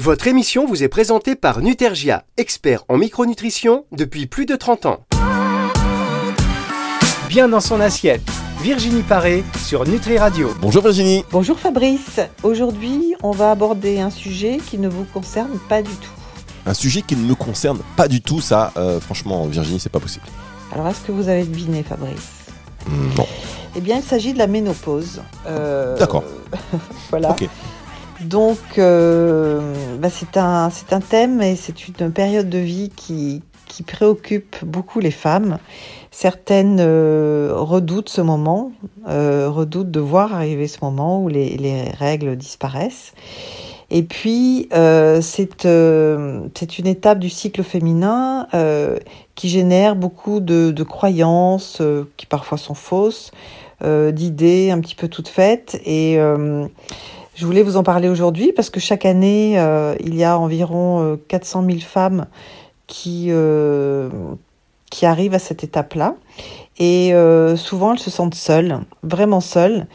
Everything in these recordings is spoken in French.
Votre émission vous est présentée par Nutergia, expert en micronutrition depuis plus de 30 ans. Bien dans son assiette, Virginie Paré sur Nutri Radio. Bonjour Virginie. Bonjour Fabrice. Aujourd'hui, on va aborder un sujet qui ne vous concerne pas du tout. Un sujet qui ne me concerne pas du tout, ça, euh, franchement, Virginie, c'est pas possible. Alors, est-ce que vous avez deviné, Fabrice? Non. Eh bien, il s'agit de la ménopause. Euh, D'accord. voilà. Ok. Donc, euh, bah, c'est un, un thème et c'est une période de vie qui, qui préoccupe beaucoup les femmes. Certaines euh, redoutent ce moment, euh, redoutent de voir arriver ce moment où les, les règles disparaissent. Et puis, euh, c'est euh, c'est une étape du cycle féminin euh, qui génère beaucoup de, de croyances qui parfois sont fausses, d'idées un petit peu toutes faites. Et je voulais vous en parler aujourd'hui parce que chaque année, euh, il y a environ euh, 400 000 femmes qui, euh, qui arrivent à cette étape-là. Et euh, souvent, elles se sentent seules, vraiment seules.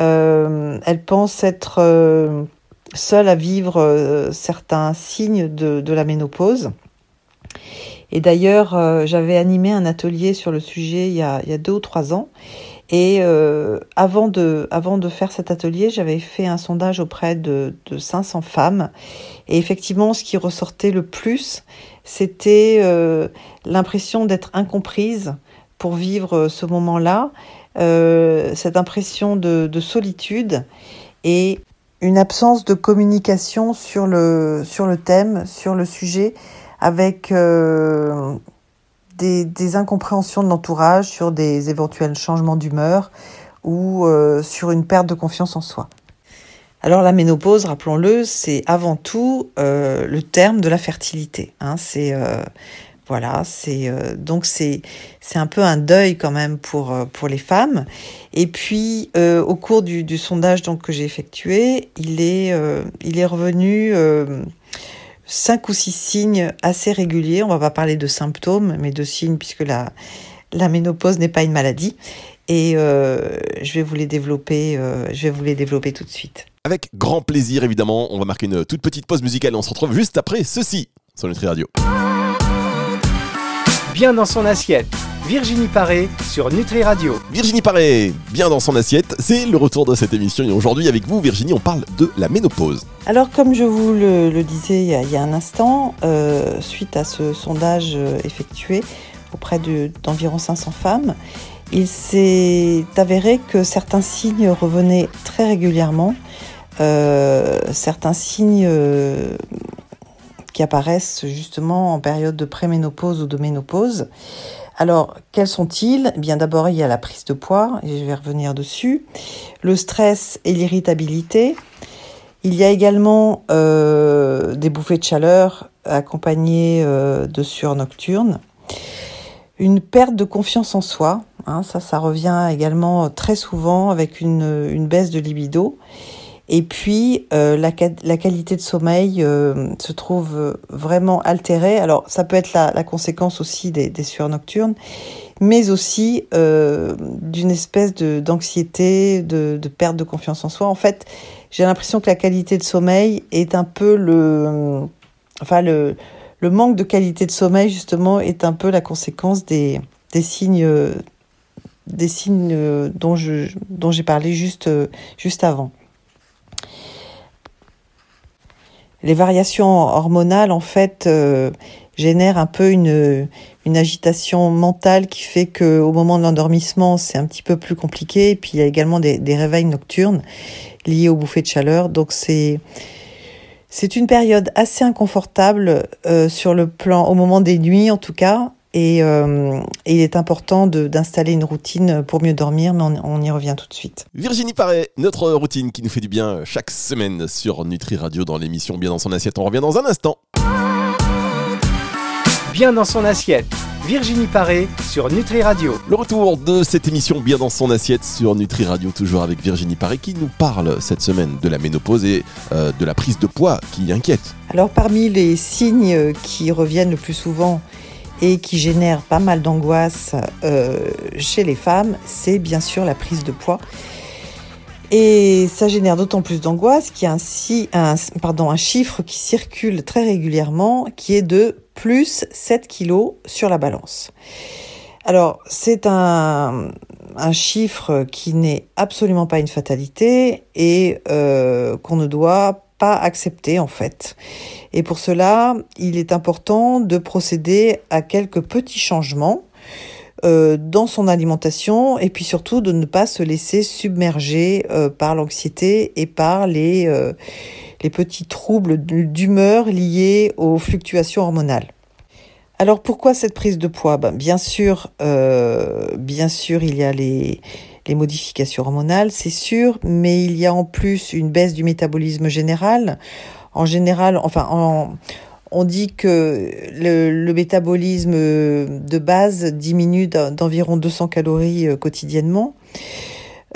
Euh, elles pensent être euh, seules à vivre euh, certains signes de la ménopause. Et d'ailleurs, euh, j'avais animé un atelier sur le sujet il y a, deux ou trois ans. Et euh, avant, de, avant de faire cet atelier, j'avais fait un sondage auprès de, de 500 femmes. Et effectivement, ce qui ressortait le plus, c'était euh, l'impression d'être incomprise pour vivre ce moment-là, cette impression de, de solitude et une absence de communication sur le, sur le thème, sur le sujet, avec euh, des, incompréhensions de l'entourage sur des éventuels changements d'humeur ou euh, sur une perte de confiance en soi. Alors la ménopause, rappelons-le, c'est avant tout euh, le terme de la fertilité. Hein, c'est voilà, c'est donc c'est c'est un peu un deuil quand même pour pour les femmes. Et puis au cours du, sondage donc que j'ai effectué, il est il est revenu cinq ou six signes assez réguliers. On va pas parler de symptômes, mais de signes puisque la la ménopause n'est pas une maladie. Et euh, je vais vous les développer. euh, je vais vous les développer tout de suite. Avec grand plaisir, évidemment, on va marquer une toute petite pause musicale et on se retrouve juste après ceci sur Nutri Radio. Bien dans son assiette, Virginie Paré sur Nutri Radio. Virginie Paré, bien dans son assiette, c'est le retour de cette émission et aujourd'hui avec vous, Virginie, on parle de la ménopause. Alors, comme je vous le, le disais il y, a, il y a un instant, euh, suite à ce sondage euh, effectué auprès de- d'environ 500 femmes, il s'est avéré que certains signes revenaient très régulièrement. Euh, certains signes euh, qui apparaissent justement en période de préménopause ou de ménopause. Alors, quels sont-ils? Eh Bien, d'abord, il y a la prise de poids, et je vais revenir dessus, le stress et l'irritabilité, il y a également euh, des bouffées de chaleur accompagnées euh, de sueur nocturne. Une perte de confiance en soi, hein, ça, ça revient également très souvent avec une baisse de libido. Et puis, euh, la, qualité de sommeil euh, se trouve vraiment altérée. Alors, ça peut être la, conséquence aussi des, sueurs nocturnes, mais aussi euh, d'une espèce de- d'anxiété, de, de perte de confiance en soi. En fait, j'ai l'impression que la qualité de sommeil est un peu le, enfin le, le manque de qualité de sommeil justement est un peu la conséquence des, des signes, euh, des signes euh, dont je, dont j'ai parlé juste, euh, juste avant. Les variations hormonales en fait euh, génèrent un peu une, agitation mentale qui fait que au moment de l'endormissement c'est un petit peu plus compliqué. Et puis il y a également des, des réveils nocturnes liés aux bouffées de chaleur. Donc c'est c'est une période assez inconfortable euh, sur le plan, au moment des nuits en tout cas, et, euh, et il est important de- d'installer une routine pour mieux dormir, mais on, on y revient tout de suite. Virginie Paré, notre routine qui nous fait du bien chaque semaine sur Nutri Radio dans l'émission Bien dans son assiette. On revient dans un instant. Bien dans son assiette, Virginie Paré sur Nutri Radio. Le retour de cette émission Bien dans son assiette sur Nutri Radio, toujours avec Virginie Paré qui nous parle cette semaine de la ménopause et euh, de la prise de poids qui inquiète. Alors parmi les signes qui reviennent le plus souvent et qui génèrent pas mal d'angoisse euh, chez les femmes, c'est bien sûr la prise de poids. Et ça génère d'autant plus d'angoisse qu'il y a un, pardon, un chiffre qui circule très régulièrement qui est de plus 7 kilos sur la balance. Alors, c'est un, un chiffre qui n'est absolument pas une fatalité et euh, qu'on ne doit pas accepter en fait. Et pour cela, il est important de procéder à quelques petits changements euh, dans son alimentation et puis surtout de ne pas se laisser submerger euh, par l'anxiété et par les, euh, petits troubles d'humeur liés aux fluctuations hormonales. Alors pourquoi cette prise de poids? Ben, Bien sûr, bien sûr, il y a les, les modifications hormonales, c'est sûr, mais il y a en plus une baisse du métabolisme général. En général, enfin, en, on dit que le, métabolisme de base diminue d'environ 200 calories euh, quotidiennement.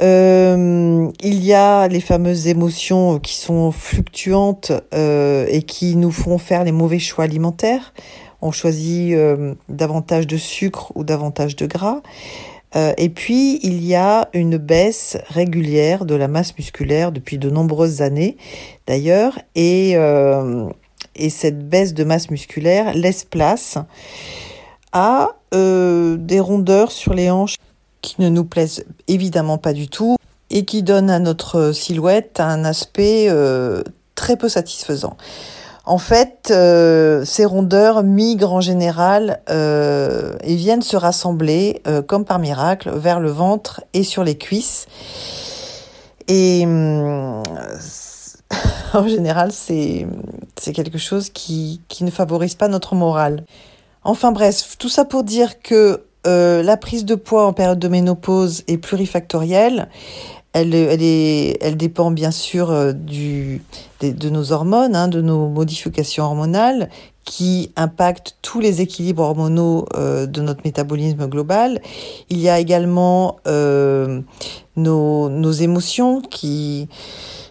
Euh, il y a les fameuses émotions qui sont fluctuantes euh, et qui nous font faire les mauvais choix alimentaires. On choisit davantage de sucre ou davantage de gras. Et puis, il y a une baisse régulière de la masse musculaire depuis de nombreuses années, d'ailleurs. Et et cette baisse de masse musculaire laisse place à euh, des rondeurs sur les hanches qui ne nous plaisent évidemment pas du tout et qui donnent à notre silhouette un aspect euh, très peu satisfaisant. En fait, euh, ces rondeurs migrent en général et viennent se rassembler, comme par miracle, vers le ventre et sur les cuisses. Et hum, en général, c'est quelque chose qui, ne favorise pas notre morale. Enfin bref, tout ça pour dire que euh, la prise de poids en période de ménopause est plurifactorielle. Elle, elle, est, elle dépend bien sûr euh, du, de, nos hormones, hein, de nos modifications hormonales qui impactent tous les équilibres hormonaux euh, de notre métabolisme global. Il y a également euh, nos, nos émotions qui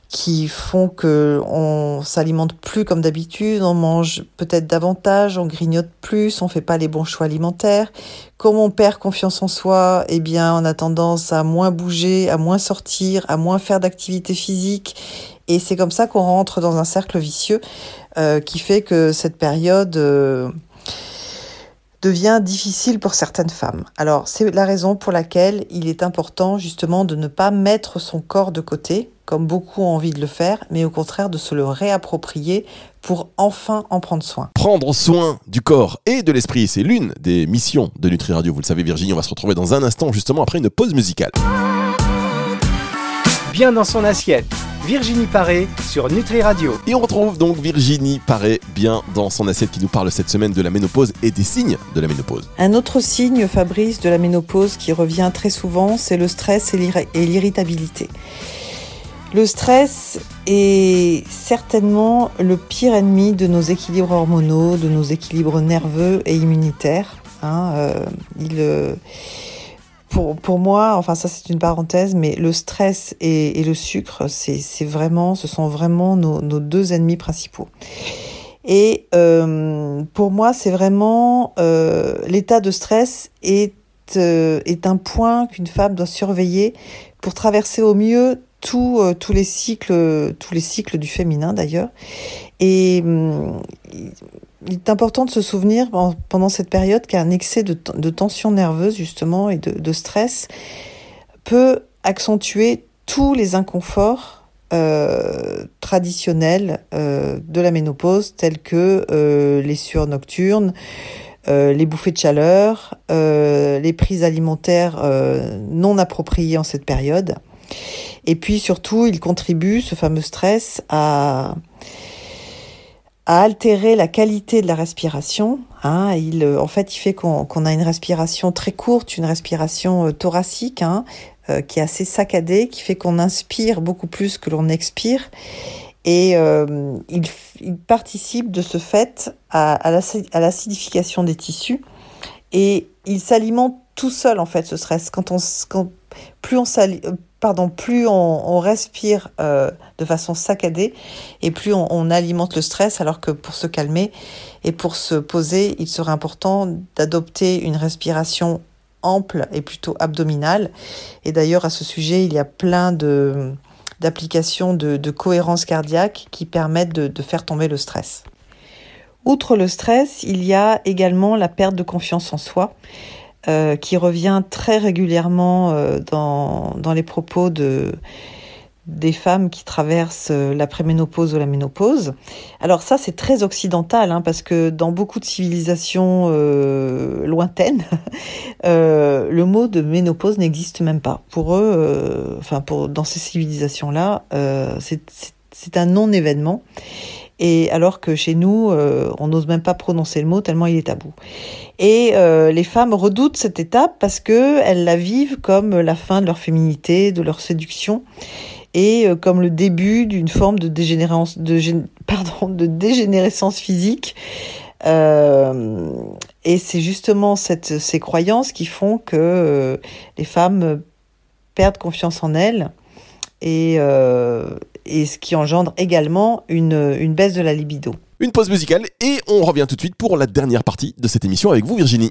qui font que on s'alimente plus comme d'habitude, on mange peut-être davantage, on grignote plus, on fait pas les bons choix alimentaires. Comme on perd confiance en soi, eh bien, on a tendance à moins bouger, à moins sortir, à moins faire d'activité physique. Et c'est comme ça qu'on rentre dans un cercle vicieux euh, qui fait que cette période euh, devient difficile pour certaines femmes. Alors, c'est la raison pour laquelle il est important justement de ne pas mettre son corps de côté, comme beaucoup ont envie de le faire, mais au contraire de se le réapproprier pour enfin en prendre soin. Prendre soin du corps et de l'esprit, c'est l'une des missions de Nutri Radio. Vous le savez Virginie, on va se retrouver dans un instant justement après une pause musicale. Bien dans son assiette. Virginie Paré sur Nutri Radio. Et on retrouve donc Virginie Paré bien dans son assiette qui nous parle cette semaine de la ménopause et des signes de la ménopause. Un autre signe, Fabrice, de la ménopause qui revient très souvent, c'est le stress et l'irritabilité. Le stress est certainement le pire ennemi de nos équilibres hormonaux, de nos équilibres nerveux et immunitaires. Hein, euh, euh, pour, moi, enfin ça c'est une parenthèse, mais le stress et, le sucre, c'est vraiment, ce sont vraiment nos, deux ennemis principaux. Et euh, pour moi, c'est vraiment l'état de stress est est un point qu'une femme doit surveiller pour traverser au mieux euh, tous les cycles, du féminin d'ailleurs. Et hum, il est important de se souvenir pendant cette période qu'un excès de, tension nerveuse justement et de, stress peut accentuer tous les inconforts euh, traditionnels euh, de la ménopause, tels que les sueurs nocturnes, les bouffées de chaleur, les prises alimentaires non appropriées en cette période. Et puis surtout, il contribue, ce fameux stress, à, à altérer la qualité de la respiration. Hein. Il, euh, en fait, il fait qu'on a une respiration très courte, une respiration euh, thoracique, hein, euh, qui est assez saccadée, qui fait qu'on inspire beaucoup plus que l'on expire. Et il, participe de ce fait à, à l'acidification des tissus. Et il s'alimente tout seul, en fait, ce stress. Quand on, quand, plus on pardon, plus on, respire euh, de façon saccadée et plus on, alimente le stress, alors que pour se calmer et pour se poser, il serait important d'adopter une respiration ample et plutôt abdominale. Et d'ailleurs, à ce sujet, il y a plein de, d'application de, cohérence cardiaque qui permettent de, faire tomber le stress. Outre le stress, il y a également la perte de confiance en soi euh, qui revient très régulièrement euh, dans, dans les propos de des femmes qui traversent euh, la préménopause ou la ménopause. Alors ça, c'est très occidental, hein, parce que dans beaucoup de civilisations lointaines, le mot de ménopause n'existe même pas. Pour eux, enfin pour dans ces civilisations-là, c'est un non-événement. Et alors que chez nous, on n'ose même pas prononcer le mot tellement il est tabou. Et les femmes redoutent cette étape parce que elles la vivent comme la fin de leur féminité, de leur séduction et euh, comme le début d'une forme de, dégénérescence, physique. Euh, et c'est justement cette, ces croyances qui font que euh, les femmes perdent confiance en elles et, et ce qui engendre également une, une baisse de la libido. Une pause musicale et on revient tout de suite pour la dernière partie de cette émission avec vous Virginie.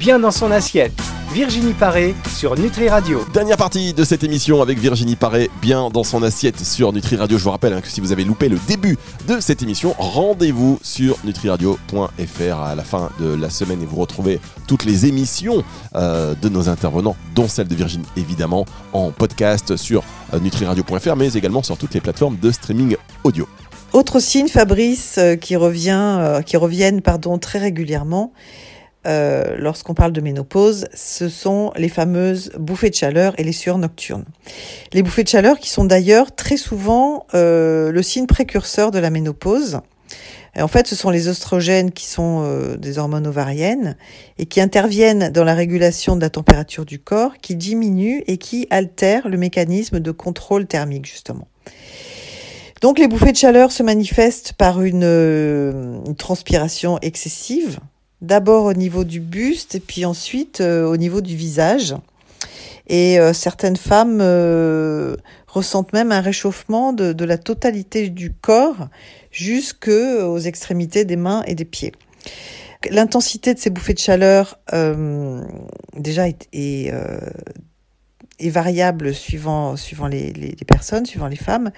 Bien dans son assiette Virginie Paré sur Nutri Radio. Dernière partie de cette émission avec Virginie Paré bien dans son assiette sur Nutri Radio. Je vous rappelle hein, que si vous avez loupé le début de cette émission, rendez-vous sur nutriradio.fr à la fin de la semaine et vous retrouvez toutes les émissions euh, de nos intervenants, dont celle de Virginie évidemment, en podcast sur euh, nutriradio.fr mais également sur toutes les plateformes de streaming audio. Autre signe, Fabrice, euh, qui revient, qui reviennent pardon très régulièrement euh, lorsqu'on parle de ménopause, ce sont les fameuses bouffées de chaleur et les sueurs nocturnes. Les bouffées de chaleur qui sont d'ailleurs très souvent euh, le signe précurseur de la ménopause. en fait, ce sont les oestrogènes qui sont euh, des hormones ovariennes et qui interviennent dans la régulation de la température du corps, qui diminuent et qui altèrent le mécanisme de contrôle thermique, justement. Donc les bouffées de chaleur se manifestent par une transpiration excessive, d'abord au niveau du buste et puis ensuite euh, au niveau du visage. Et euh, certaines femmes euh, ressentent même un réchauffement de, la totalité du corps jusqu'aux extrémités des mains et des pieds. L'intensité de ces bouffées de chaleur déjà est, est, variable suivant, suivant les, les, personnes, suivant les femmes.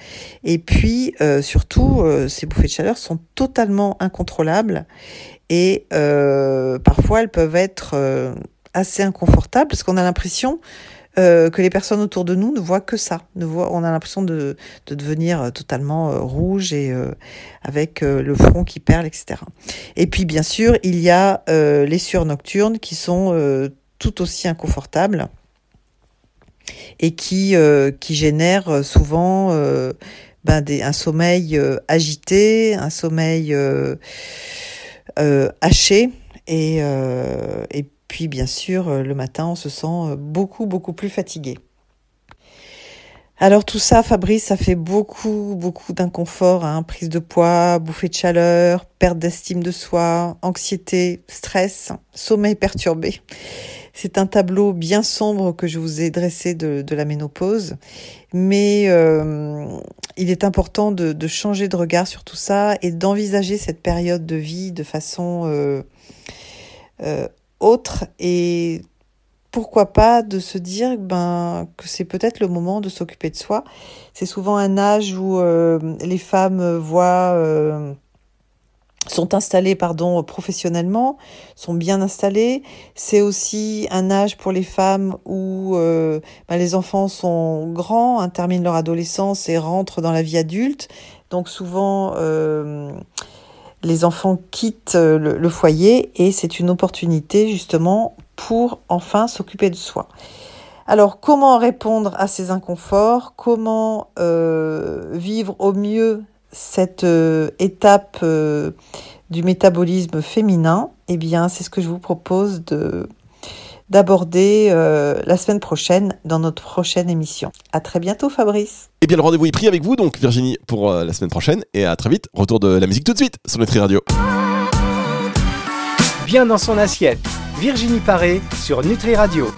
Et puis surtout, ces bouffées de chaleur sont totalement incontrôlables et euh, parfois elles peuvent être euh, assez inconfortables parce qu'on a l'impression euh, que les personnes autour de nous ne voient que ça. Ne voient, on a l'impression de, de, devenir totalement rouge et avec le front qui perle, etc. Et puis bien sûr, il y a les sueurs nocturnes qui sont tout aussi inconfortables et qui, qui génèrent souvent ben des, un sommeil agité, un sommeil euh, haché et, euh, puis bien sûr euh, le matin on se sent beaucoup beaucoup plus fatigué. Alors tout ça, Fabrice, ça fait beaucoup, beaucoup d'inconfort, hein. prise de poids, bouffée de chaleur, perte d'estime de soi, anxiété, stress, sommeil perturbé. C'est un tableau bien sombre que je vous ai dressé de, la ménopause, mais euh, il est important de, changer de regard sur tout ça et d'envisager cette période de vie de façon euh, euh, autre et pourquoi pas de se dire ben, que c'est peut-être le moment de s'occuper de soi. C'est souvent un âge où les femmes voient sont installés pardon professionnellement, sont bien installés. C'est aussi un âge pour les femmes où euh, bah, les enfants sont grands, hein, terminent leur adolescence et rentrent dans la vie adulte. Donc souvent euh, les enfants quittent euh, le, foyer et c'est une opportunité justement pour enfin s'occuper de soi. Alors comment répondre à ces inconforts? Comment vivre au mieux cette euh, étape euh, du métabolisme féminin, eh bien, c'est ce que je vous propose de d'aborder euh, la semaine prochaine dans notre prochaine émission. À très bientôt, Fabrice. Eh bien, le rendez-vous est pris avec vous, donc Virginie, pour la semaine prochaine, et à très vite. Retour de la musique tout de suite sur Nutri Radio. Bien dans son assiette, Virginie Paré sur Nutri Radio.